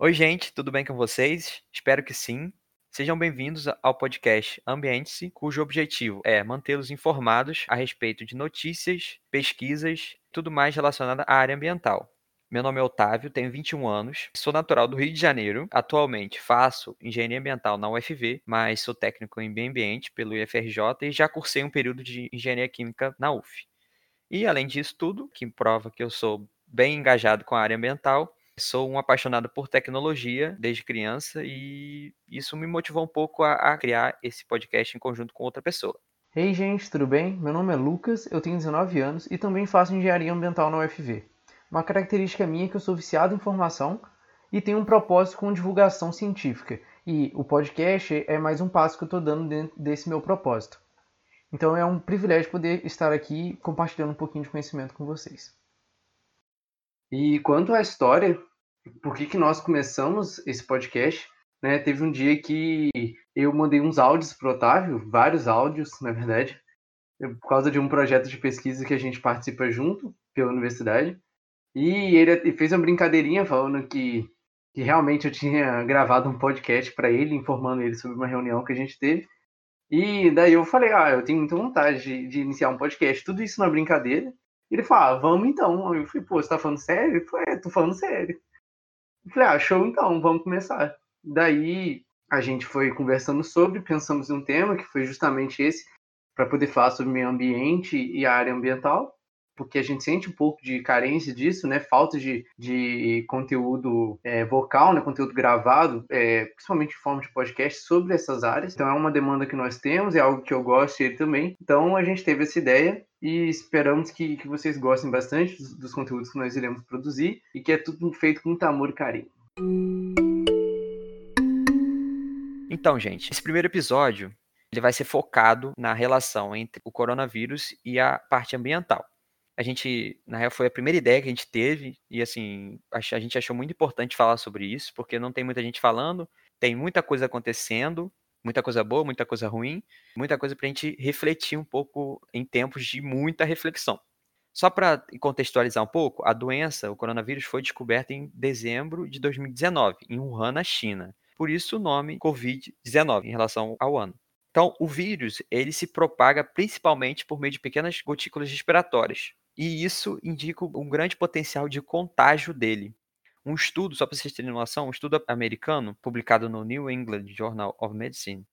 Oi, gente, tudo bem com vocês? Espero que sim. Sejam bem-vindos ao podcast Ambiente-se, cujo objetivo é mantê-los informados a respeito de notícias, pesquisas, tudo mais relacionado à área ambiental. Meu nome é Otávio, tenho 21 anos, sou natural do Rio de Janeiro. Atualmente faço engenharia ambiental na UFV, mas sou técnico em meio ambiente pelo IFRJ e já cursei um período de engenharia química na UF. E além disso tudo, que prova que eu sou bem engajado com a área ambiental, sou um apaixonado por tecnologia desde criança e isso me motivou um pouco a, a criar esse podcast em conjunto com outra pessoa. Ei, gente, tudo bem? Meu nome é Lucas, eu tenho 19 anos e também faço engenharia ambiental na UFV. Uma característica minha é que eu sou viciado em informação e tenho um propósito com divulgação científica. E o podcast é mais um passo que eu estou dando dentro desse meu propósito. Então é um privilégio poder estar aqui compartilhando um pouquinho de conhecimento com vocês. E quanto à história, por que, que nós começamos esse podcast? Né, teve um dia que eu mandei uns áudios para o Otávio, vários áudios, na verdade, por causa de um projeto de pesquisa que a gente participa junto pela universidade. E ele fez uma brincadeirinha falando que, que realmente eu tinha gravado um podcast para ele, informando ele sobre uma reunião que a gente teve. E daí eu falei, ah, eu tenho muita vontade de, de iniciar um podcast, tudo isso na brincadeira. Ele falou, vamos então. Eu falei, pô, você tá falando sério? Ele falou, é, tô falando sério. Eu falei, ah, show então, vamos começar. Daí a gente foi conversando sobre, pensamos em um tema que foi justamente esse, para poder falar sobre meio ambiente e a área ambiental porque a gente sente um pouco de carência disso, né? Falta de, de conteúdo é, vocal, né? Conteúdo gravado, é, principalmente em forma de podcast, sobre essas áreas. Então é uma demanda que nós temos, é algo que eu gosto e ele também. Então a gente teve essa ideia e esperamos que, que vocês gostem bastante dos, dos conteúdos que nós iremos produzir e que é tudo feito com muito amor e carinho. Então, gente, esse primeiro episódio ele vai ser focado na relação entre o coronavírus e a parte ambiental a gente, na real, foi a primeira ideia que a gente teve, e assim, a gente achou muito importante falar sobre isso, porque não tem muita gente falando, tem muita coisa acontecendo, muita coisa boa, muita coisa ruim, muita coisa para a gente refletir um pouco em tempos de muita reflexão. Só para contextualizar um pouco, a doença, o coronavírus, foi descoberta em dezembro de 2019, em Wuhan, na China. Por isso o nome Covid-19 em relação ao ano. Então, o vírus ele se propaga principalmente por meio de pequenas gotículas respiratórias, e isso indica um grande potencial de contágio dele. Um estudo, só para vocês terem noção, um estudo americano publicado no New England Journal of Medicine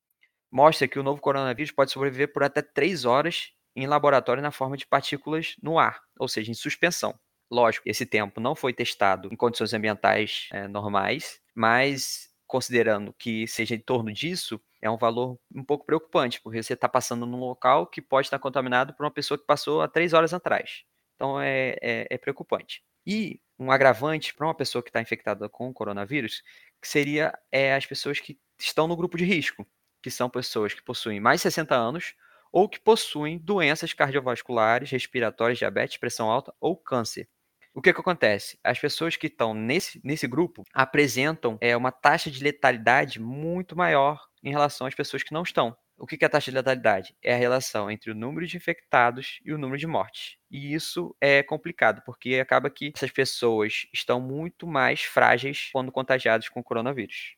mostra que o novo coronavírus pode sobreviver por até 3 horas em laboratório na forma de partículas no ar, ou seja, em suspensão. Lógico, esse tempo não foi testado em condições ambientais é, normais, mas considerando que seja em torno disso, é um valor um pouco preocupante, porque você está passando num local que pode estar contaminado por uma pessoa que passou há três horas atrás. Então é, é, é preocupante. E um agravante para uma pessoa que está infectada com o coronavírus, que seria é, as pessoas que estão no grupo de risco, que são pessoas que possuem mais de 60 anos ou que possuem doenças cardiovasculares, respiratórias, diabetes, pressão alta ou câncer. O que, que acontece? As pessoas que estão nesse, nesse grupo apresentam é, uma taxa de letalidade muito maior em relação às pessoas que não estão. O que é a taxa de letalidade? É a relação entre o número de infectados e o número de mortes. E isso é complicado, porque acaba que essas pessoas estão muito mais frágeis quando contagiadas com o coronavírus.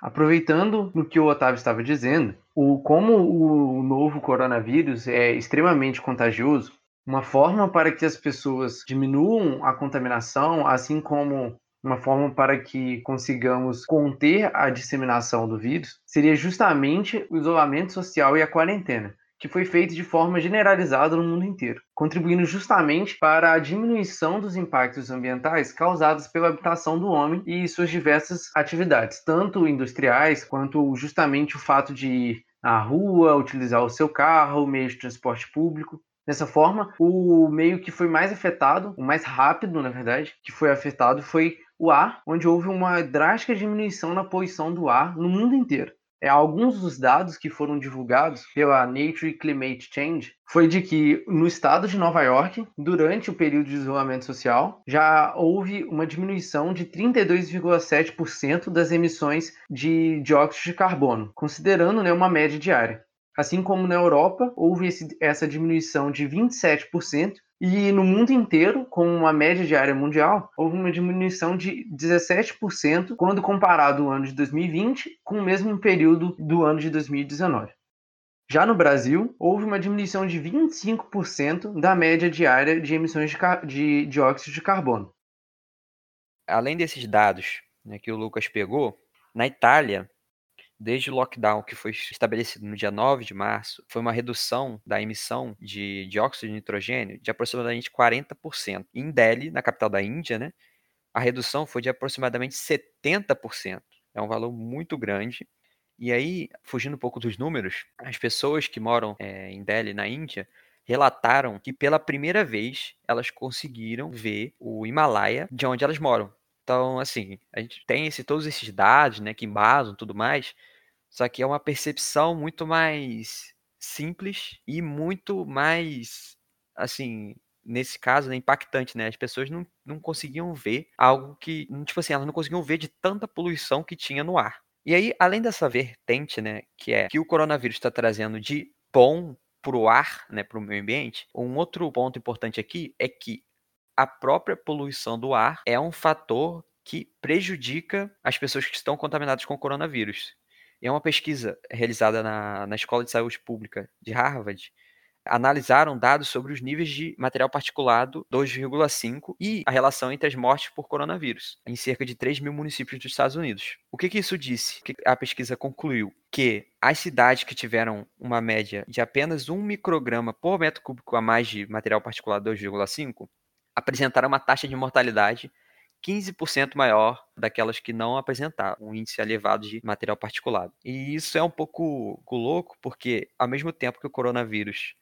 Aproveitando no que o Otávio estava dizendo, o, como o novo coronavírus é extremamente contagioso, uma forma para que as pessoas diminuam a contaminação, assim como uma forma para que consigamos conter a disseminação do vírus seria justamente o isolamento social e a quarentena, que foi feito de forma generalizada no mundo inteiro, contribuindo justamente para a diminuição dos impactos ambientais causados pela habitação do homem e suas diversas atividades, tanto industriais quanto justamente o fato de ir à rua, utilizar o seu carro, o meio de transporte público. Dessa forma, o meio que foi mais afetado, o mais rápido, na verdade, que foi afetado foi o ar, onde houve uma drástica diminuição na poluição do ar no mundo inteiro. É, alguns dos dados que foram divulgados pela Nature Climate Change foi de que no estado de Nova York, durante o período de isolamento social, já houve uma diminuição de 32,7% das emissões de dióxido de carbono, considerando né, uma média diária. Assim como na Europa, houve esse, essa diminuição de 27%, E no mundo inteiro, com uma média diária mundial, houve uma diminuição de 17% quando comparado o ano de 2020 com o mesmo período do ano de 2019. Já no Brasil, houve uma diminuição de 25% da média diária de emissões de, de dióxido de carbono. Além desses dados né, que o Lucas pegou, na Itália, desde o lockdown que foi estabelecido no dia 9 de março, foi uma redução da emissão de dióxido de nitrogênio de aproximadamente 40%. Em Delhi, na capital da Índia, né, a redução foi de aproximadamente 70%. É um valor muito grande. E aí, fugindo um pouco dos números, as pessoas que moram é, em Delhi, na Índia, relataram que pela primeira vez elas conseguiram ver o Himalaia de onde elas moram. Então, assim, a gente tem esse, todos esses dados, né, que embasam tudo mais, só que é uma percepção muito mais simples e muito mais, assim, nesse caso, né, impactante, né? As pessoas não, não conseguiam ver algo que, tipo assim, elas não conseguiam ver de tanta poluição que tinha no ar. E aí, além dessa vertente, né, que é que o coronavírus está trazendo de bom para o ar, né, para o meio ambiente, um outro ponto importante aqui é que a própria poluição do ar é um fator que prejudica as pessoas que estão contaminadas com o coronavírus. Em uma pesquisa realizada na, na Escola de Saúde Pública de Harvard, analisaram dados sobre os níveis de material particulado 2,5 e a relação entre as mortes por coronavírus em cerca de 3 mil municípios dos Estados Unidos. O que, que isso disse? Que a pesquisa concluiu que as cidades que tiveram uma média de apenas 1 micrograma por metro cúbico a mais de material particulado 2,5 apresentaram uma taxa de mortalidade 15% maior daquelas que não apresentavam um índice elevado de material particulado. E isso é um pouco louco, porque ao mesmo tempo que o coronavírus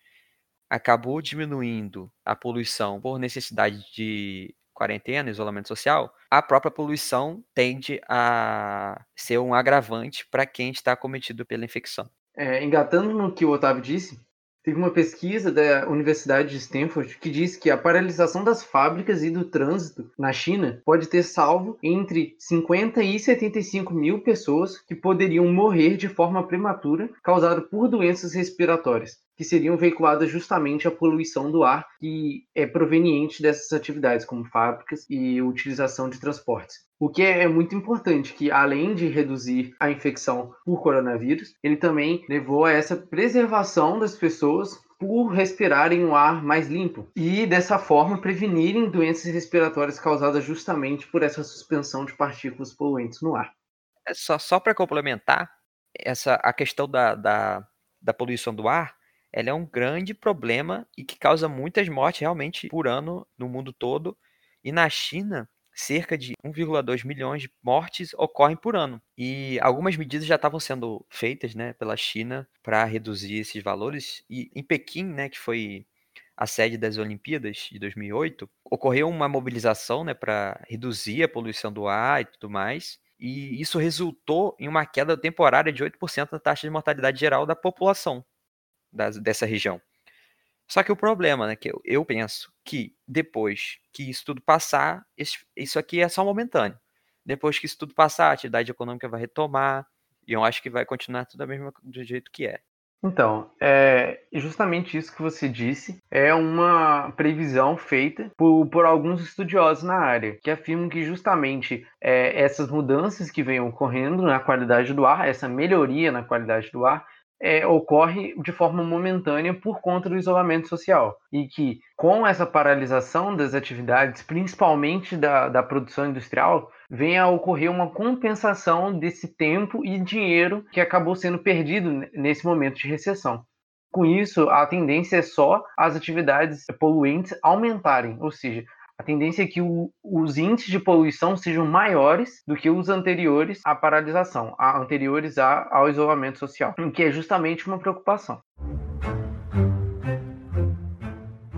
acabou diminuindo a poluição por necessidade de quarentena, isolamento social, a própria poluição tende a ser um agravante para quem está cometido pela infecção. É, engatando no que o Otávio disse, Teve uma pesquisa da Universidade de Stanford que diz que a paralisação das fábricas e do trânsito na China pode ter salvo entre 50 e 75 mil pessoas que poderiam morrer de forma prematura causada por doenças respiratórias, que seriam veiculadas justamente à poluição do ar que é proveniente dessas atividades, como fábricas e utilização de transportes. O que é muito importante, que além de reduzir a infecção por coronavírus, ele também levou a essa preservação das pessoas por respirarem um ar mais limpo e dessa forma prevenirem doenças respiratórias causadas justamente por essa suspensão de partículas poluentes no ar. É só só para complementar, essa a questão da, da, da poluição do ar, ela é um grande problema e que causa muitas mortes realmente por ano no mundo todo. E na China, cerca de 1,2 milhões de mortes ocorrem por ano. E algumas medidas já estavam sendo feitas né, pela China para reduzir esses valores. E em Pequim, né, que foi a sede das Olimpíadas de 2008, ocorreu uma mobilização né, para reduzir a poluição do ar e tudo mais. E isso resultou em uma queda temporária de 8% da taxa de mortalidade geral da população das, dessa região. Só que o problema, né, que eu, eu penso que depois que isso tudo passar, isso, isso aqui é só momentâneo. Depois que isso tudo passar, a atividade econômica vai retomar, e eu acho que vai continuar tudo mesmo do jeito que é. Então, é justamente isso que você disse é uma previsão feita por, por alguns estudiosos na área, que afirmam que justamente é, essas mudanças que vêm ocorrendo na qualidade do ar, essa melhoria na qualidade do ar, é, ocorre de forma momentânea por conta do isolamento social. E que, com essa paralisação das atividades, principalmente da, da produção industrial, vem a ocorrer uma compensação desse tempo e dinheiro que acabou sendo perdido nesse momento de recessão. Com isso, a tendência é só as atividades poluentes aumentarem, ou seja, a tendência é que o, os índices de poluição sejam maiores do que os anteriores à paralisação, a, anteriores a, ao isolamento social, o que é justamente uma preocupação.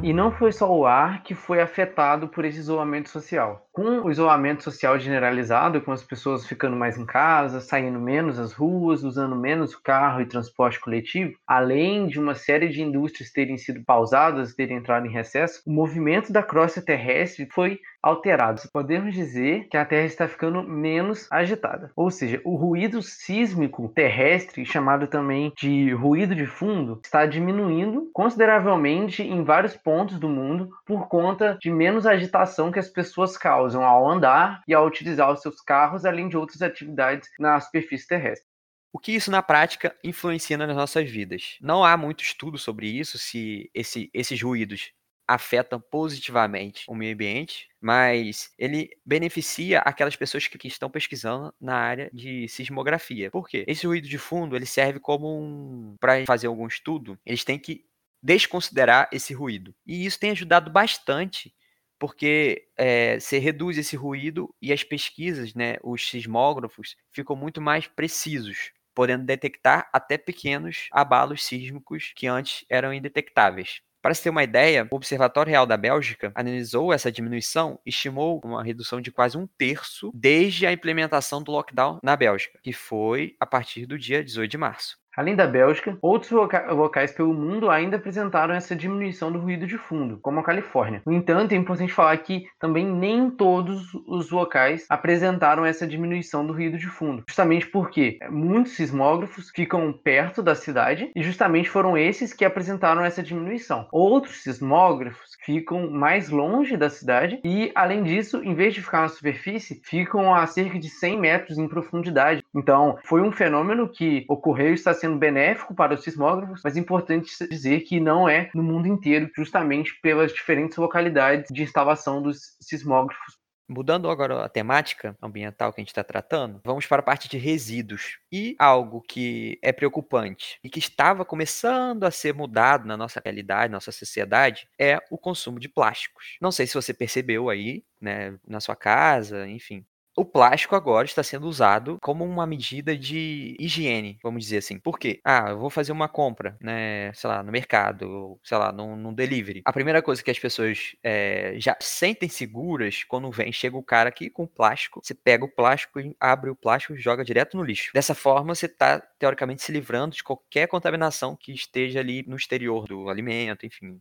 E não foi só o ar que foi afetado por esse isolamento social. Com o isolamento social generalizado, com as pessoas ficando mais em casa, saindo menos às ruas, usando menos carro e transporte coletivo, além de uma série de indústrias terem sido pausadas, terem entrado em recesso, o movimento da crosta terrestre foi alterado. Podemos dizer que a Terra está ficando menos agitada. Ou seja, o ruído sísmico terrestre, chamado também de ruído de fundo, está diminuindo consideravelmente em vários pontos do mundo por conta de menos agitação que as pessoas causam ao andar e ao utilizar os seus carros, além de outras atividades na superfície terrestre. O que isso na prática influencia nas nossas vidas? Não há muito estudo sobre isso, se esse, esses ruídos afetam positivamente o meio ambiente, mas ele beneficia aquelas pessoas que, que estão pesquisando na área de sismografia. Por quê? Esse ruído de fundo ele serve como um. Para fazer algum estudo, eles têm que desconsiderar esse ruído. E isso tem ajudado bastante porque é, você reduz esse ruído e as pesquisas, né, os sismógrafos, ficam muito mais precisos, podendo detectar até pequenos abalos sísmicos que antes eram indetectáveis. Para se ter uma ideia, o Observatório Real da Bélgica analisou essa diminuição e estimou uma redução de quase um terço desde a implementação do lockdown na Bélgica, que foi a partir do dia 18 de março. Além da Bélgica, outros locais pelo mundo ainda apresentaram essa diminuição do ruído de fundo, como a Califórnia. No entanto, é importante falar que também nem todos os locais apresentaram essa diminuição do ruído de fundo, justamente porque muitos sismógrafos ficam perto da cidade e justamente foram esses que apresentaram essa diminuição. Outros sismógrafos ficam mais longe da cidade e, além disso, em vez de ficar na superfície, ficam a cerca de 100 metros em profundidade. Então, foi um fenômeno que ocorreu e está sendo benéfico para os sismógrafos, mas é importante dizer que não é no mundo inteiro, justamente pelas diferentes localidades de instalação dos sismógrafos Mudando agora a temática ambiental que a gente está tratando, vamos para a parte de resíduos. E algo que é preocupante e que estava começando a ser mudado na nossa realidade, na nossa sociedade, é o consumo de plásticos. Não sei se você percebeu aí, né, na sua casa, enfim, o plástico agora está sendo usado como uma medida de higiene, vamos dizer assim. Por quê? Ah, eu vou fazer uma compra, né, sei lá, no mercado, ou, sei lá, num, num delivery. A primeira coisa que as pessoas é, já sentem seguras quando vem, chega o cara aqui com plástico, você pega o plástico, abre o plástico e joga direto no lixo. Dessa forma, você está, teoricamente, se livrando de qualquer contaminação que esteja ali no exterior do alimento, enfim,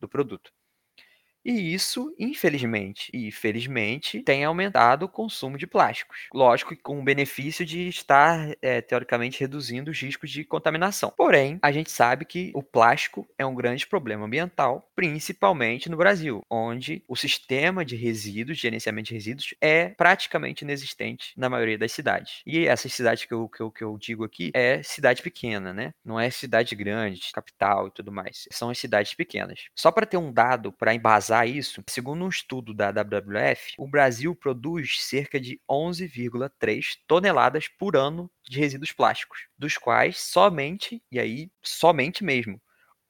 do produto. E isso, infelizmente e felizmente, tem aumentado o consumo de plásticos. Lógico que com o benefício de estar, é, teoricamente, reduzindo os riscos de contaminação. Porém, a gente sabe que o plástico é um grande problema ambiental, principalmente no Brasil, onde o sistema de resíduos, de gerenciamento de resíduos, é praticamente inexistente na maioria das cidades. E essas cidades que eu, que eu, que eu digo aqui é cidade pequena, né? Não é cidade grande, capital e tudo mais. São as cidades pequenas. Só para ter um dado para embasar isso, segundo um estudo da WWF, o Brasil produz cerca de 11,3 toneladas por ano de resíduos plásticos, dos quais somente, e aí somente mesmo,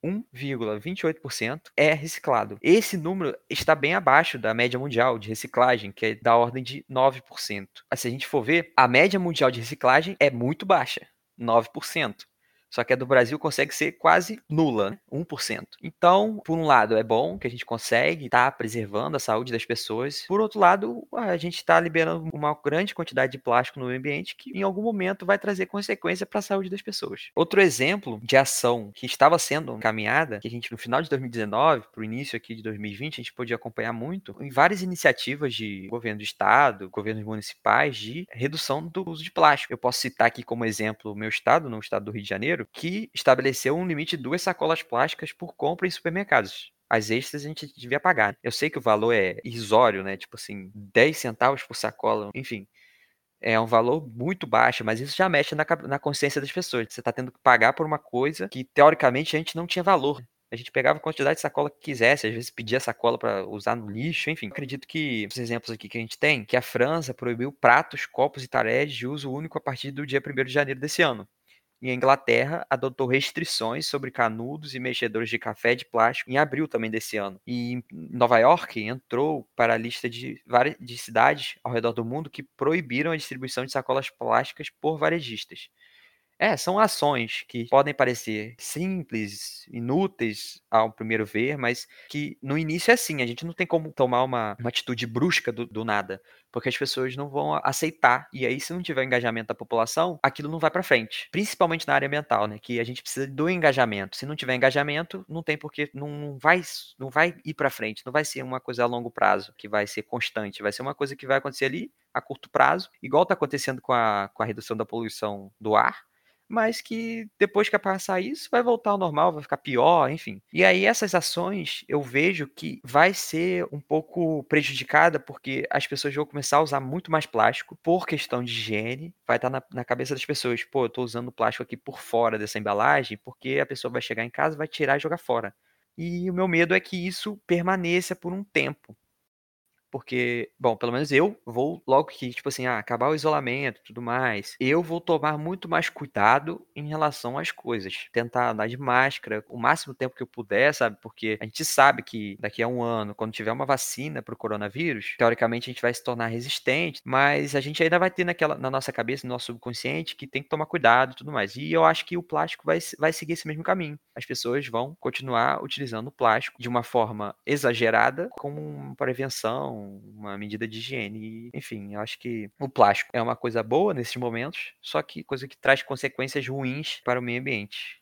1,28% é reciclado. Esse número está bem abaixo da média mundial de reciclagem, que é da ordem de 9%. Se a gente for ver, a média mundial de reciclagem é muito baixa, 9%. Só que a do Brasil consegue ser quase nula, né? 1%. Então, por um lado, é bom que a gente consegue estar tá preservando a saúde das pessoas. Por outro lado, a gente está liberando uma grande quantidade de plástico no ambiente que em algum momento vai trazer consequência para a saúde das pessoas. Outro exemplo de ação que estava sendo encaminhada, que a gente no final de 2019, para o início aqui de 2020, a gente podia acompanhar muito, em várias iniciativas de governo do estado, governos municipais, de redução do uso de plástico. Eu posso citar aqui como exemplo o meu estado, no estado do Rio de Janeiro, que estabeleceu um limite de duas sacolas plásticas por compra em supermercados. As extras a gente devia pagar. Eu sei que o valor é irrisório, né? Tipo assim, 10 centavos por sacola, enfim. É um valor muito baixo, mas isso já mexe na, na consciência das pessoas. Você está tendo que pagar por uma coisa que, teoricamente, a gente não tinha valor. A gente pegava a quantidade de sacola que quisesse, às vezes pedia sacola para usar no lixo, enfim. Acredito que os exemplos aqui que a gente tem, que a França proibiu pratos, copos e talheres de uso único a partir do dia 1 de janeiro desse ano e a Inglaterra adotou restrições sobre canudos e mexedores de café de plástico em abril também desse ano. E Nova York entrou para a lista de várias de cidades ao redor do mundo que proibiram a distribuição de sacolas plásticas por varejistas. É, são ações que podem parecer simples, inúteis ao primeiro ver, mas que no início é assim, a gente não tem como tomar uma, uma atitude brusca do, do nada, porque as pessoas não vão aceitar. E aí, se não tiver engajamento da população, aquilo não vai para frente. Principalmente na área ambiental, né? Que a gente precisa do engajamento. Se não tiver engajamento, não tem porque não, não vai não vai ir para frente, não vai ser uma coisa a longo prazo que vai ser constante, vai ser uma coisa que vai acontecer ali a curto prazo, igual está acontecendo com a, com a redução da poluição do ar mas que depois que passar isso, vai voltar ao normal, vai ficar pior, enfim. E aí essas ações eu vejo que vai ser um pouco prejudicada porque as pessoas vão começar a usar muito mais plástico por questão de higiene, vai estar na, na cabeça das pessoas, pô, eu tô usando plástico aqui por fora dessa embalagem, porque a pessoa vai chegar em casa, vai tirar e jogar fora. E o meu medo é que isso permaneça por um tempo. Porque, bom, pelo menos eu vou, logo que, tipo assim, ah, acabar o isolamento e tudo mais, eu vou tomar muito mais cuidado em relação às coisas. Tentar andar de máscara o máximo tempo que eu puder, sabe? Porque a gente sabe que daqui a um ano, quando tiver uma vacina para o coronavírus, teoricamente a gente vai se tornar resistente, mas a gente ainda vai ter naquela, na nossa cabeça, no nosso subconsciente, que tem que tomar cuidado e tudo mais. E eu acho que o plástico vai, vai seguir esse mesmo caminho. As pessoas vão continuar utilizando o plástico de uma forma exagerada, como prevenção uma medida de higiene. Enfim, eu acho que o plástico é uma coisa boa nesses momentos, só que coisa que traz consequências ruins para o meio ambiente.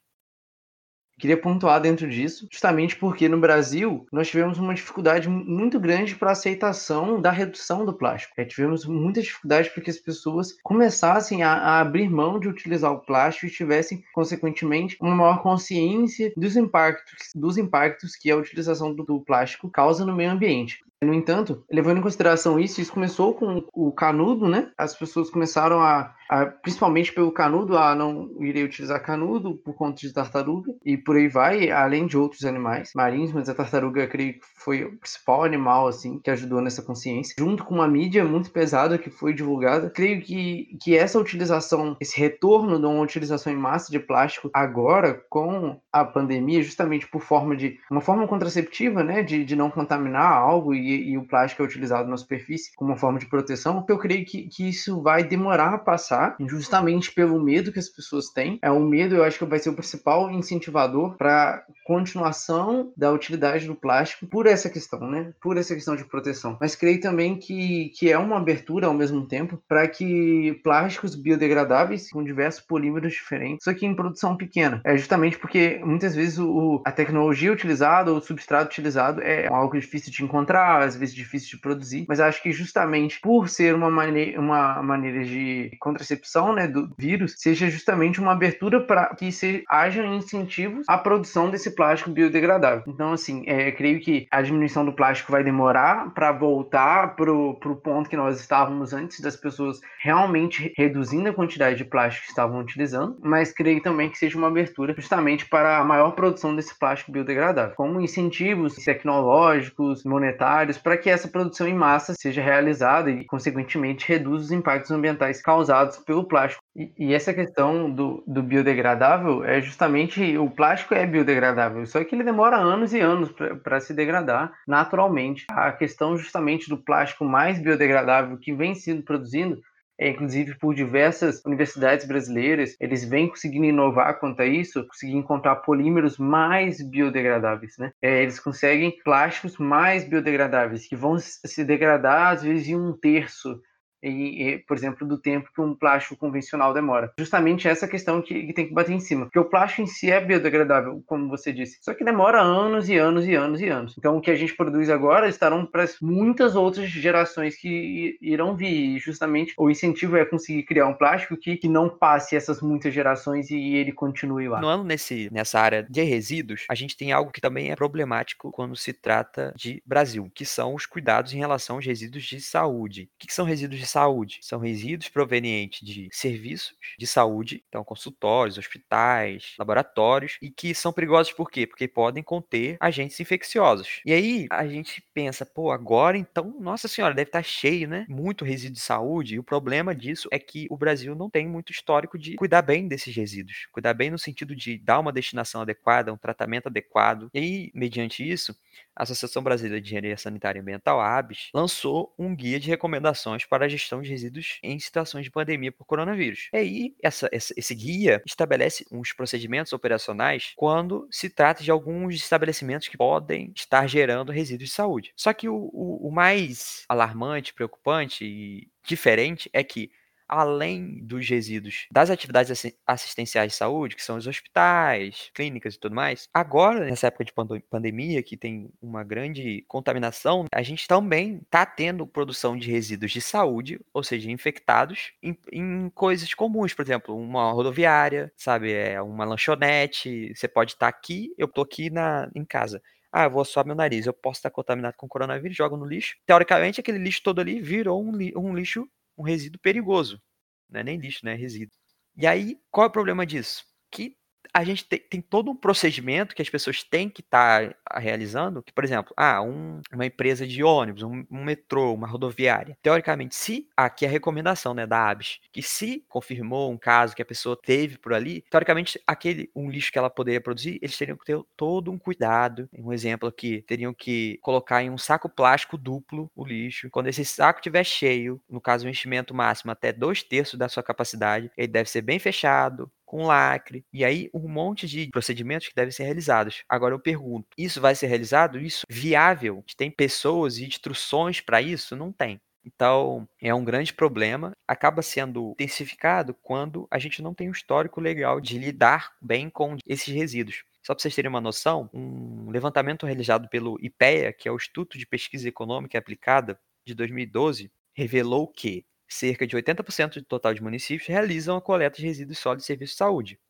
Queria pontuar dentro disso, justamente porque no Brasil nós tivemos uma dificuldade muito grande para a aceitação da redução do plástico. É, tivemos muita dificuldade para que as pessoas começassem a, a, abrir mão de utilizar o plástico e tivessem, consequentemente, uma maior consciência dos impactos, dos impactos que a utilização do, do plástico causa no meio ambiente. No entanto, levando em consideração isso, isso começou com o canudo, né? As pessoas começaram a, a, principalmente pelo canudo, a não irei utilizar canudo por conta de tartaruga e por aí vai, além de outros animais marinhos, mas a tartaruga, creio que foi o principal animal assim que ajudou nessa consciência, junto com uma mídia muito pesada que foi divulgada. Creio que, que essa utilização, esse retorno de uma utilização em massa de plástico agora com a pandemia, justamente por forma de uma forma contraceptiva, né, de, de não contaminar algo e e, o plástico é utilizado na superfície como uma forma de proteção, eu creio que, que isso vai demorar a passar, justamente pelo medo que as pessoas têm. É o medo, eu acho que vai ser o principal incentivador para continuação da utilidade do plástico por essa questão, né? Por essa questão de proteção. Mas creio também que, que é uma abertura ao mesmo tempo para que plásticos biodegradáveis com diversos polímeros diferentes, só que em produção pequena. É justamente porque muitas vezes o, a tecnologia utilizada o substrato utilizado é algo difícil de encontrar, às vezes difícil de produzir, mas acho que justamente por ser uma, mane uma maneira de contracepção né, do vírus, seja justamente uma abertura para que se hajam incentivos à produção desse plástico biodegradável. Então, assim, é, creio que a diminuição do plástico vai demorar para voltar para o ponto que nós estávamos antes das pessoas realmente reduzindo a quantidade de plástico que estavam utilizando, mas creio também que seja uma abertura justamente para a maior produção desse plástico biodegradável, como incentivos tecnológicos, monetários para que essa produção em massa seja realizada e, consequentemente, reduza os impactos ambientais causados pelo plástico. E, essa questão do, do, biodegradável é justamente o plástico é biodegradável, só que ele demora anos e anos para se degradar naturalmente. A questão justamente do plástico mais biodegradável que vem sendo produzido é, inclusive por diversas universidades brasileiras, eles vêm conseguindo inovar quanto a isso, conseguir encontrar polímeros mais biodegradáveis, né? É, eles conseguem plásticos mais biodegradáveis, que vão se degradar às vezes em um terço e, e, por exemplo, do tempo que um plástico convencional demora. Justamente essa questão que, que, tem que bater em cima. Porque o plástico em si é biodegradável, como você disse, só que demora anos e anos e anos e anos. Então, o que a gente produz agora estarão para muitas outras gerações que irão vir. E justamente o incentivo é conseguir criar um plástico que, que não passe essas muitas gerações e ele continue lá. No ano nesse, nessa área de resíduos, a gente tem algo que também é problemático quando se trata de Brasil, que são os cuidados em relação aos resíduos de saúde. O que são resíduos de saúde. São resíduos provenientes de serviços de saúde, então consultórios, hospitais, laboratórios, e que são perigosos por quê? Porque podem conter agentes infecciosos. E aí a gente pensa, pô, agora então, nossa senhora, deve estar cheio, né? Muito resíduo de saúde. E o problema disso é que o Brasil não tem muito histórico de cuidar bem desses resíduos. Cuidar bem no sentido de dar uma destinação adequada, um tratamento adequado. E aí, mediante isso, a Associação Brasileira de Engenharia Sanitária e Ambiental, a ABS, lançou um guia de recomendações para a gestão de resíduos em situações de pandemia por coronavírus. E aí, essa, essa, esse guia estabelece uns procedimentos operacionais quando se trata de alguns estabelecimentos que podem estar gerando resíduos de saúde. Só que o, o, o mais alarmante, preocupante e diferente é que além dos resíduos das atividades assistenciais de saúde, que são os hospitais, clínicas e tudo mais, agora, nessa época de pandemia, que tem uma grande contaminação, a gente também está tendo produção de resíduos de saúde, ou seja, infectados, em, em, coisas comuns, por exemplo, uma rodoviária, sabe, é uma lanchonete, você pode estar tá aqui, eu estou aqui na, em casa. Ah, eu vou suar meu nariz, eu posso estar contaminado com coronavírus, jogo no lixo. Teoricamente, aquele lixo todo ali virou um lixo um resíduo perigoso. Não é nem lixo, né? É resíduo. E aí, qual é o problema disso? Que a gente tem, tem, todo um procedimento que as pessoas têm que estar tá realizando, que, por exemplo, ah, um, uma empresa de ônibus, um, um, metrô, uma rodoviária. Teoricamente, se aqui é a recomendação né, da ABS, que se confirmou um caso que a pessoa teve por ali, teoricamente, aquele um lixo que ela poderia produzir, eles teriam que ter todo um cuidado. Um exemplo aqui, teriam que colocar em um saco plástico duplo o lixo. Quando esse saco estiver cheio, no caso, o enchimento máximo até dois terços da sua capacidade, ele deve ser bem fechado, com lacre, e aí um monte de procedimentos que devem ser realizados. Agora eu pergunto, isso vai ser realizado? Isso viável? Tem pessoas e instruções para isso? Não tem. Então, é um grande problema. Acaba sendo intensificado quando a gente não tem um histórico legal de lidar bem com esses resíduos. Só para vocês terem uma noção, um levantamento realizado pelo IPEA, que é o Instituto de Pesquisa Econômica Aplicada, de 2012, revelou que cerca de 80% do total de municípios realizam a coleta de resíduos sólidos de serviço de saúde.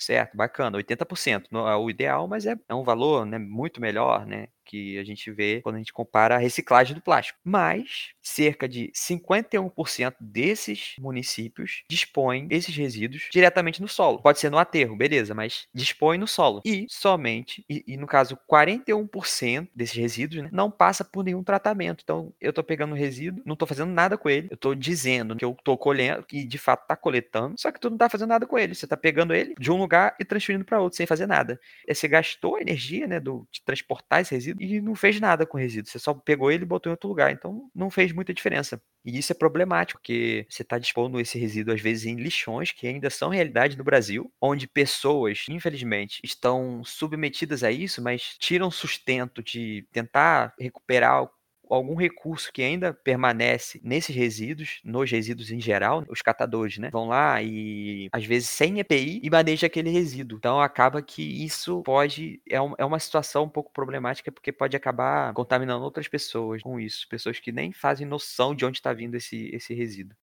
Certo, bacana, 80%. Não é o ideal, mas é, é um valor né, muito melhor, né? que a gente vê quando a gente compara a reciclagem do plástico. Mas cerca de 51% desses municípios dispõem esses resíduos diretamente no solo. Pode ser no aterro, beleza, mas dispõe no solo. E somente, e, e no caso 41% desses resíduos, né, não passa por nenhum tratamento. Então eu estou pegando o resíduo, não estou fazendo nada com ele, eu estou dizendo que eu estou colhendo, que de fato está coletando, só que tu não está fazendo nada com ele. Você está pegando ele de um lugar e transferindo para outro sem fazer nada. Você gastou a energia né, do, de transportar esse resíduo e não fez nada com o resíduo. Você só pegou ele e botou em outro lugar. Então não fez muita diferença. E isso é problemático, porque você está dispondo esse resíduo, às vezes, em lixões que ainda são realidade no Brasil, onde pessoas, infelizmente, estão submetidas a isso, mas tiram sustento de tentar recuperar algum recurso que ainda permanece nesses resíduos, nos resíduos em geral, os catadores, né, vão lá e às vezes sem EPI e maneja aquele resíduo. Então acaba que isso pode é, um, é uma situação um pouco problemática porque pode acabar contaminando outras pessoas com isso, pessoas que nem fazem noção de onde está vindo esse, esse resíduo.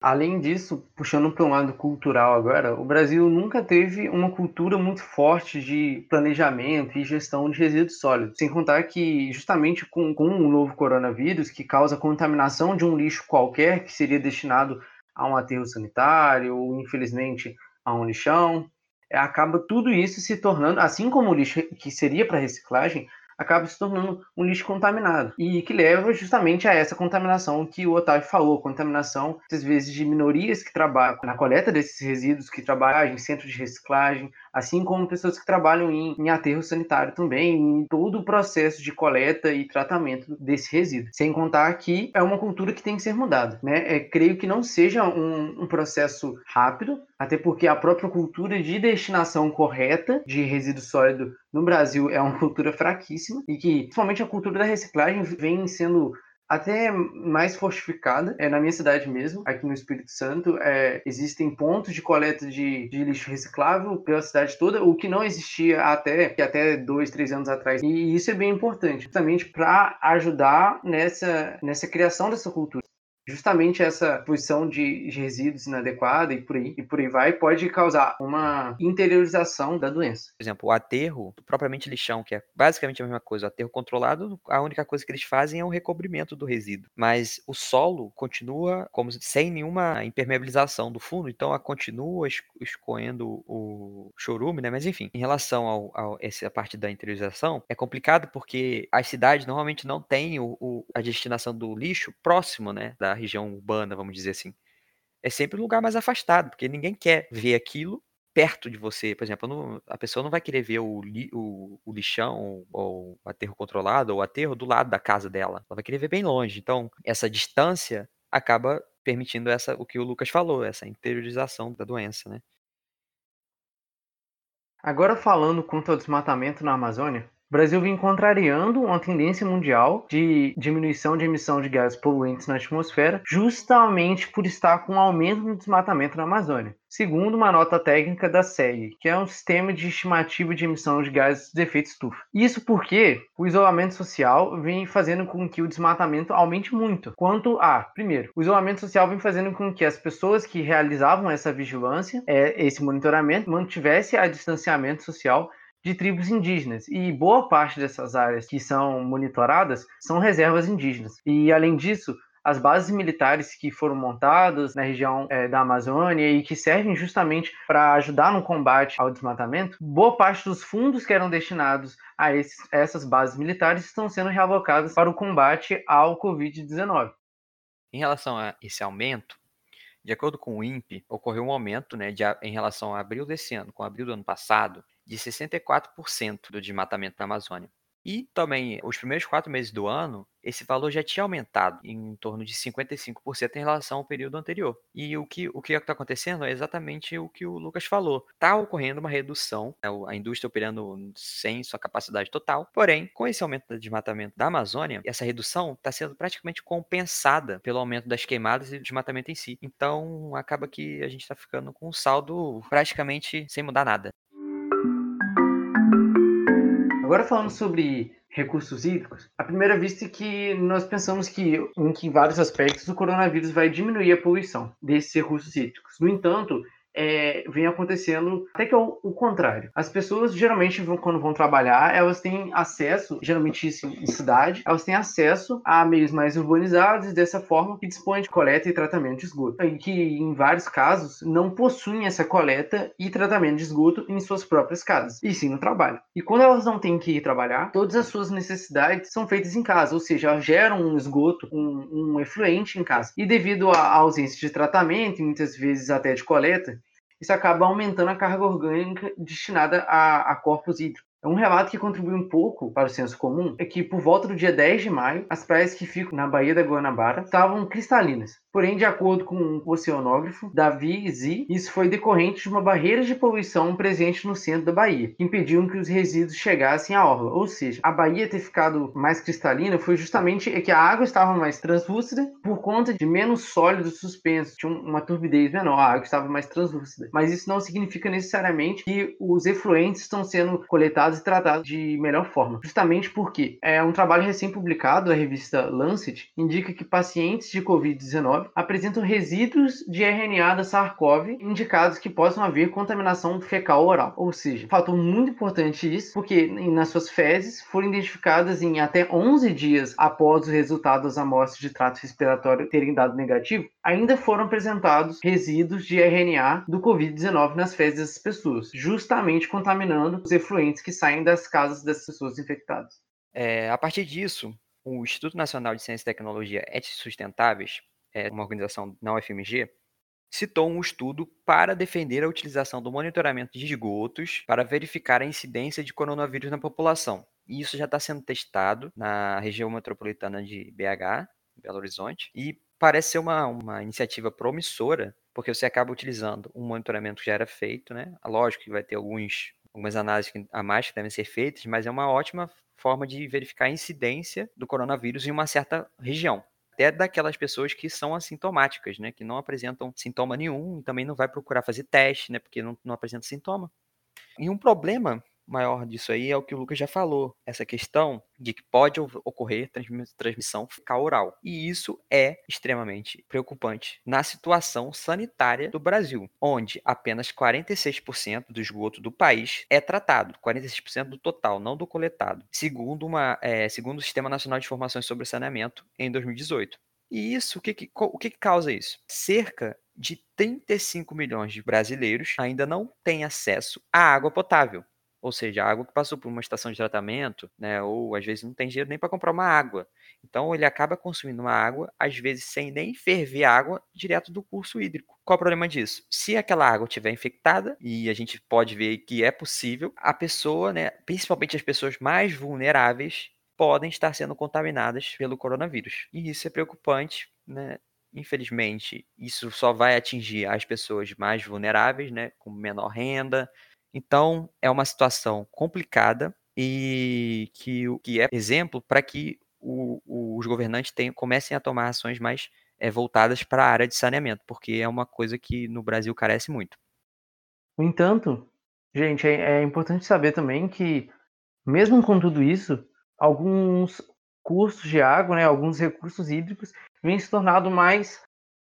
Além disso, puxando para um lado cultural agora, o Brasil nunca teve uma cultura muito forte de planejamento e gestão de resíduos sólidos. Sem contar que, justamente com, com o novo coronavírus, que causa contaminação de um lixo qualquer que seria destinado a um aterro sanitário ou, infelizmente, a um lixão, acaba tudo isso se tornando, assim como o lixo que seria para reciclagem, acaba se tornando um lixo contaminado. E que leva justamente a essa contaminação que o Otávio falou, contaminação, às vezes, de minorias que trabalham na coleta desses resíduos, que trabalham em centros de reciclagem, assim como pessoas que trabalham em, em aterro sanitário também, em todo o processo de coleta e tratamento desse resíduo. Sem contar que é uma cultura que tem que ser mudada. Né? É, creio que não seja um, um processo rápido, até porque a própria cultura de destinação correta de resíduo sólido no Brasil é uma cultura fraquíssima e que, principalmente a cultura da reciclagem, vem sendo até mais fortificada. É na minha cidade mesmo, aqui no Espírito Santo, é, existem pontos de coleta de, de, lixo reciclável pela cidade toda, o que não existia até até dois, três anos atrás. E isso é bem importante, justamente para ajudar nessa nessa criação dessa cultura justamente essa posição de, resíduos inadequada e por aí e por aí vai pode causar uma interiorização da doença. Por exemplo, o aterro, propriamente lixão, que é basicamente a mesma coisa, o aterro controlado, a única coisa que eles fazem é o recobrimento do resíduo, mas o solo continua como sem nenhuma impermeabilização do fundo, então a continua escoendo o chorume, né? Mas enfim, em relação ao, ao essa parte da interiorização, é complicado porque as cidades normalmente não têm o, o, a destinação do lixo próximo, né, da região urbana, vamos dizer assim. É sempre um lugar mais afastado, porque ninguém quer ver aquilo perto de você. Por exemplo, não, a pessoa não vai querer ver o, li, o, o, lixão ou o aterro controlado ou o aterro do lado da casa dela. Ela vai querer ver bem longe. Então, essa distância acaba permitindo essa o que o Lucas falou, essa interiorização da doença, né? Agora falando quanto ao desmatamento na Amazônia, o Brasil vem contrariando uma tendência mundial de diminuição de emissão de gases poluentes na atmosfera, justamente por estar com um aumento no desmatamento na Amazônia. Segundo uma nota técnica da SEG, que é um sistema de estimativa de emissão de gases de efeito estufa. Isso porque o isolamento social vem fazendo com que o desmatamento aumente muito. Quanto a, primeiro, o isolamento social vem fazendo com que as pessoas que realizavam essa vigilância, é, esse monitoramento, mantivesse a distanciamento social de tribos indígenas. E boa parte dessas áreas que são monitoradas são reservas indígenas. E além disso, as bases militares que foram montadas na região é, da Amazônia e que servem justamente para ajudar no combate ao desmatamento, boa parte dos fundos que eram destinados a, esses, a essas bases militares estão sendo realocados para o combate ao Covid-19. Em relação a esse aumento, de acordo com o INPE, ocorreu um aumento né, de, em relação a abril desse ano com abril do ano passado de 64% do desmatamento na Amazônia. E também, os primeiros quatro meses do ano, esse valor já tinha aumentado em torno de 55% em relação ao período anterior. E o que o está acontecendo é exatamente o que o Lucas falou. Está ocorrendo uma redução, né, a indústria operando sem sua capacidade total. Porém, com esse aumento do desmatamento da Amazônia, essa redução está sendo praticamente compensada pelo aumento das queimadas e do desmatamento em si. Então, acaba que a gente está ficando com um saldo praticamente sem mudar nada. Agora falando sobre recursos hídricos, a primeira vista é que nós pensamos que em que vários aspectos o coronavírus vai diminuir a poluição desses recursos hídricos. No entanto, é, vem acontecendo até que é o, o, contrário. As pessoas geralmente vão, quando vão trabalhar, elas têm acesso, geralmente isso em cidade, elas têm acesso a meios mais urbanizados dessa forma que dispõem de coleta e tratamento de esgoto. E que em vários casos não possuem essa coleta e tratamento de esgoto em suas próprias casas, e sim no trabalho. E quando elas não têm que ir trabalhar, todas as suas necessidades são feitas em casa, ou seja, elas geram um esgoto, um, um efluente em casa. E devido à ausência de tratamento, muitas vezes até de coleta, isso acaba aumentando a carga orgânica destinada a, a corpos hídricos. Um relato que contribui um pouco para o senso comum é que, por volta do dia 10 de maio, as praias que ficam na Baía da Guanabara estavam cristalinas. Porém, de acordo com o oceanógrafo Davi Z, isso foi decorrente de uma barreira de poluição presente no centro da Bahia, que impediu que os resíduos chegassem à orla. Ou seja, a Bahia ter ficado mais cristalina foi justamente que a água estava mais translúcida por conta de menos sólidos suspensos, tinha uma turbidez menor, a água estava mais translúcida. Mas isso não significa necessariamente que os efluentes estão sendo coletados e tratados de melhor forma. Justamente porque é um trabalho recém-publicado da revista Lancet indica que pacientes de Covid-19 apresentam resíduos de RNA da SARS-CoV indicados que possam haver contaminação fecal oral. Ou seja, fator muito importante isso, porque nas suas fezes foram identificadas em até 11 dias após o resultado das amostras de trato respiratório terem dado negativo, ainda foram apresentados resíduos de RNA do Covid-19 nas fezes dessas pessoas, justamente contaminando os efluentes que saem das casas das pessoas infectadas. É, a partir disso, o Instituto Nacional de Ciência e Tecnologia Éticas Sustentáveis é, uma organização na UFMG, citou um estudo para defender a utilização do monitoramento de esgotos para verificar a incidência de coronavírus na população. E isso já está sendo testado na região metropolitana de BH, Belo Horizonte, e parece ser uma, uma iniciativa promissora, porque você acaba utilizando um monitoramento que já era feito, né? Lógico que vai ter alguns, algumas análises a mais que devem ser feitas, mas é uma ótima forma de verificar a incidência do coronavírus em uma certa região até daquelas pessoas que são assintomáticas, né? Que não apresentam sintoma nenhum e também não vai procurar fazer teste, né? Porque não, não apresenta sintoma. E um problema maior disso aí é o que o Lucas já falou, essa questão de que pode ocorrer transmissão fecal oral. E isso é extremamente preocupante na situação sanitária do Brasil, onde apenas 46% do esgoto do país é tratado, 46% do total, não do coletado, segundo, uma, é, segundo o Sistema Nacional de Informações sobre Saneamento em 2018. E isso, o que, que, o que, que causa isso? Cerca de 35 milhões de brasileiros ainda não têm acesso à água potável. Ou seja, a água que passou por uma estação de tratamento, né, ou às vezes não tem dinheiro nem para comprar uma água. Então ele acaba consumindo uma água, às vezes sem nem ferver água, direto do curso hídrico. Qual o problema disso? Se aquela água estiver infectada, e a gente pode ver que é possível, a pessoa, né, principalmente as pessoas mais vulneráveis, podem estar sendo contaminadas pelo coronavírus. E isso é preocupante, né? Infelizmente, isso só vai atingir as pessoas mais vulneráveis, né, com menor renda. Então, é uma situação complicada e que, que é exemplo para que o, o, os governantes tenham, comecem a tomar ações mais é, voltadas para a área de saneamento, porque é uma coisa que no Brasil carece muito. No entanto, gente, é, é importante saber também que, mesmo com tudo isso, alguns cursos de água, né, alguns recursos hídricos, vêm se tornando mais,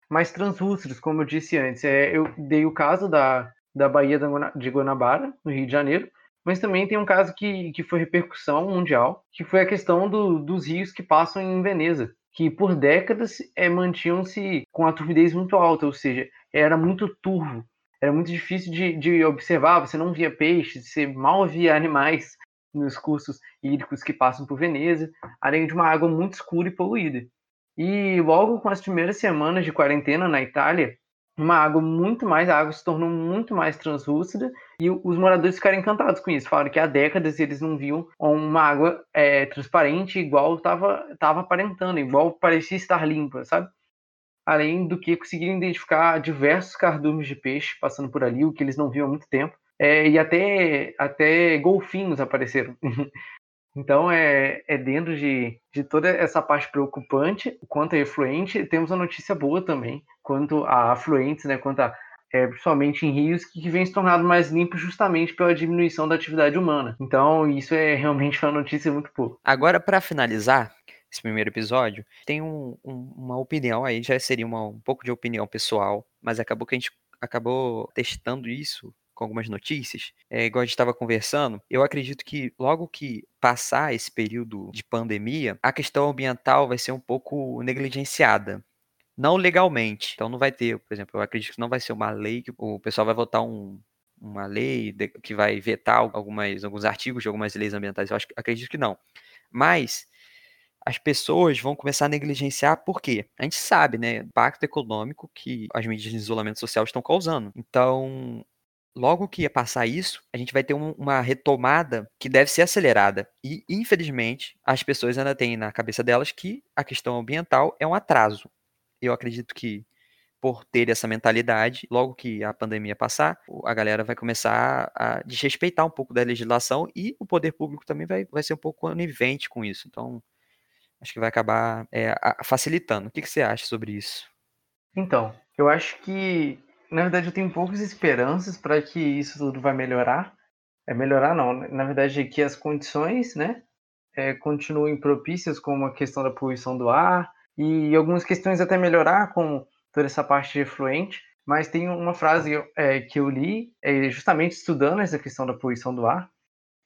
mais translúcidos, como eu disse antes. É, eu dei o caso da, da Baía de Guanabara, no Rio de Janeiro, mas também tem um caso que, que foi repercussão mundial, que foi a questão do, dos rios que passam em Veneza, que por décadas é, mantinham-se com a turbidez muito alta, ou seja, era muito turvo, era muito difícil de, de observar, você não via peixes, você mal via animais nos cursos hídricos que passam por Veneza, além de uma água muito escura e poluída. E logo com as primeiras semanas de quarentena na Itália, uma água muito mais, a água se tornou muito mais translúcida e os moradores ficaram encantados com isso. Falaram que há décadas eles não viam uma água é, transparente igual estava tava aparentando, igual parecia estar limpa, sabe? Além do que conseguiram identificar diversos cardumes de peixe passando por ali, o que eles não viam há muito tempo. É, e até, até golfinhos apareceram. Então, é, é dentro de, de toda essa parte preocupante, quanto a efluente, temos a notícia boa também, quanto a afluentes, né, quanto a, é, principalmente em rios, que, que vem se tornando mais limpos justamente pela diminuição da atividade humana. Então, isso é realmente uma notícia muito boa. Agora, para finalizar esse primeiro episódio, tem um, um, uma opinião aí, já seria uma, um pouco de opinião pessoal, mas acabou que a gente acabou testando isso com algumas notícias, é, igual a gente estava conversando, eu acredito que logo que passar esse período de pandemia, a questão ambiental vai ser um pouco negligenciada. Não legalmente. Então não vai ter, por exemplo, eu acredito que não vai ser uma lei que o pessoal vai votar um, uma lei de, que vai vetar algumas, alguns artigos de algumas leis ambientais. Eu acho, acredito que não. Mas as pessoas vão começar a negligenciar por quê? A gente sabe, né, o impacto econômico que as medidas de isolamento social estão causando. Então, logo que passar isso, a gente vai ter um, uma retomada que deve ser acelerada. E, infelizmente, as pessoas ainda têm na cabeça delas que a questão ambiental é um atraso. Eu acredito que, por ter essa mentalidade, logo que a pandemia passar, a galera vai começar a desrespeitar um pouco da legislação e o poder público também vai, vai ser um pouco conivente com isso. Então, acho que vai acabar é, facilitando. O que, que você acha sobre isso? Então, eu acho que na verdade, eu tenho poucas esperanças para que isso tudo vai melhorar. É melhorar não, né? na verdade, que as condições, né, é, continuem propícias, como a questão da poluição do ar e algumas questões até melhorar, como toda essa parte de efluente. Mas tem uma frase é, que eu li, é, justamente estudando essa questão da poluição do ar,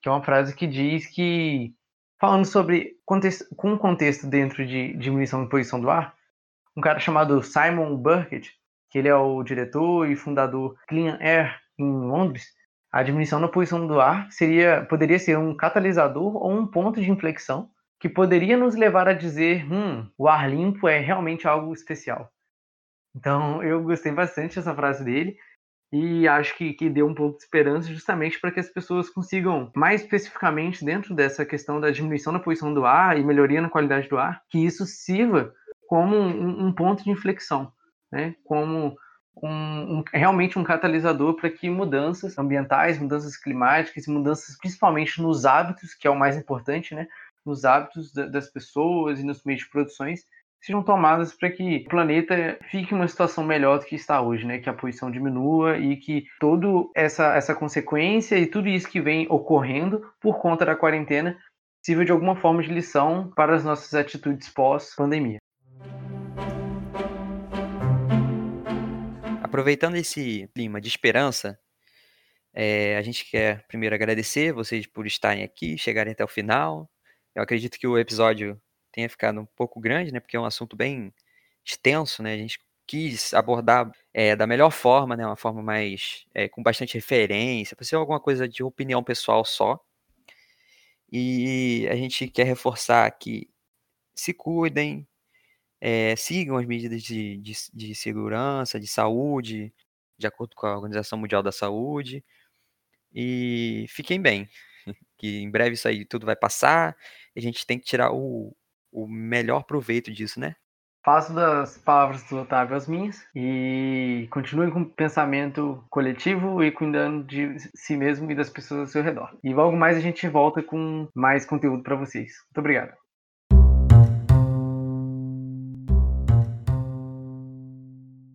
que é uma frase que diz que, falando sobre contexto, com contexto dentro de diminuição de poluição do ar, um cara chamado Simon Burkett, que ele é o diretor e fundador Clean Air em Londres, a diminuição da poluição do ar seria, poderia ser um catalisador ou um ponto de inflexão que poderia nos levar a dizer, hum, o ar limpo é realmente algo especial. Então, eu gostei bastante dessa frase dele e acho que, que deu um pouco de esperança justamente para que as pessoas consigam, mais especificamente dentro dessa questão da diminuição da poluição do ar e melhoria na qualidade do ar, que isso sirva como um, um ponto de inflexão né, como um, um, realmente um catalisador para que mudanças ambientais, mudanças climáticas, mudanças principalmente nos hábitos, que é o mais importante, né, nos hábitos da, das pessoas e nos meios de produções, sejam tomadas para que o planeta fique uma situação melhor do que está hoje, né? Que a poluição diminua e que toda essa, essa consequência e tudo isso que vem ocorrendo por conta da quarentena sirva de alguma forma de lição para as nossas atitudes pós-pandemia. Aproveitando esse clima de esperança, é, a gente quer primeiro agradecer vocês por estarem aqui, chegarem até o final. Eu acredito que o episódio tenha ficado um pouco grande, né? Porque é um assunto bem extenso, né? A gente quis abordar é, da melhor forma, né? Uma forma mais é, com bastante referência, para ser alguma coisa de opinião pessoal só. E a gente quer reforçar que se cuidem, é, sigam as medidas de, de, de segurança, de saúde, de acordo com a Organização Mundial da Saúde, e fiquem bem, que em breve isso aí tudo vai passar, e a gente tem que tirar o, o melhor proveito disso, né? Faço das palavras do Otávio as minhas e continuem com o pensamento coletivo e cuidando de si mesmo e das pessoas ao seu redor. E logo mais a gente volta com mais conteúdo para vocês. Muito obrigado.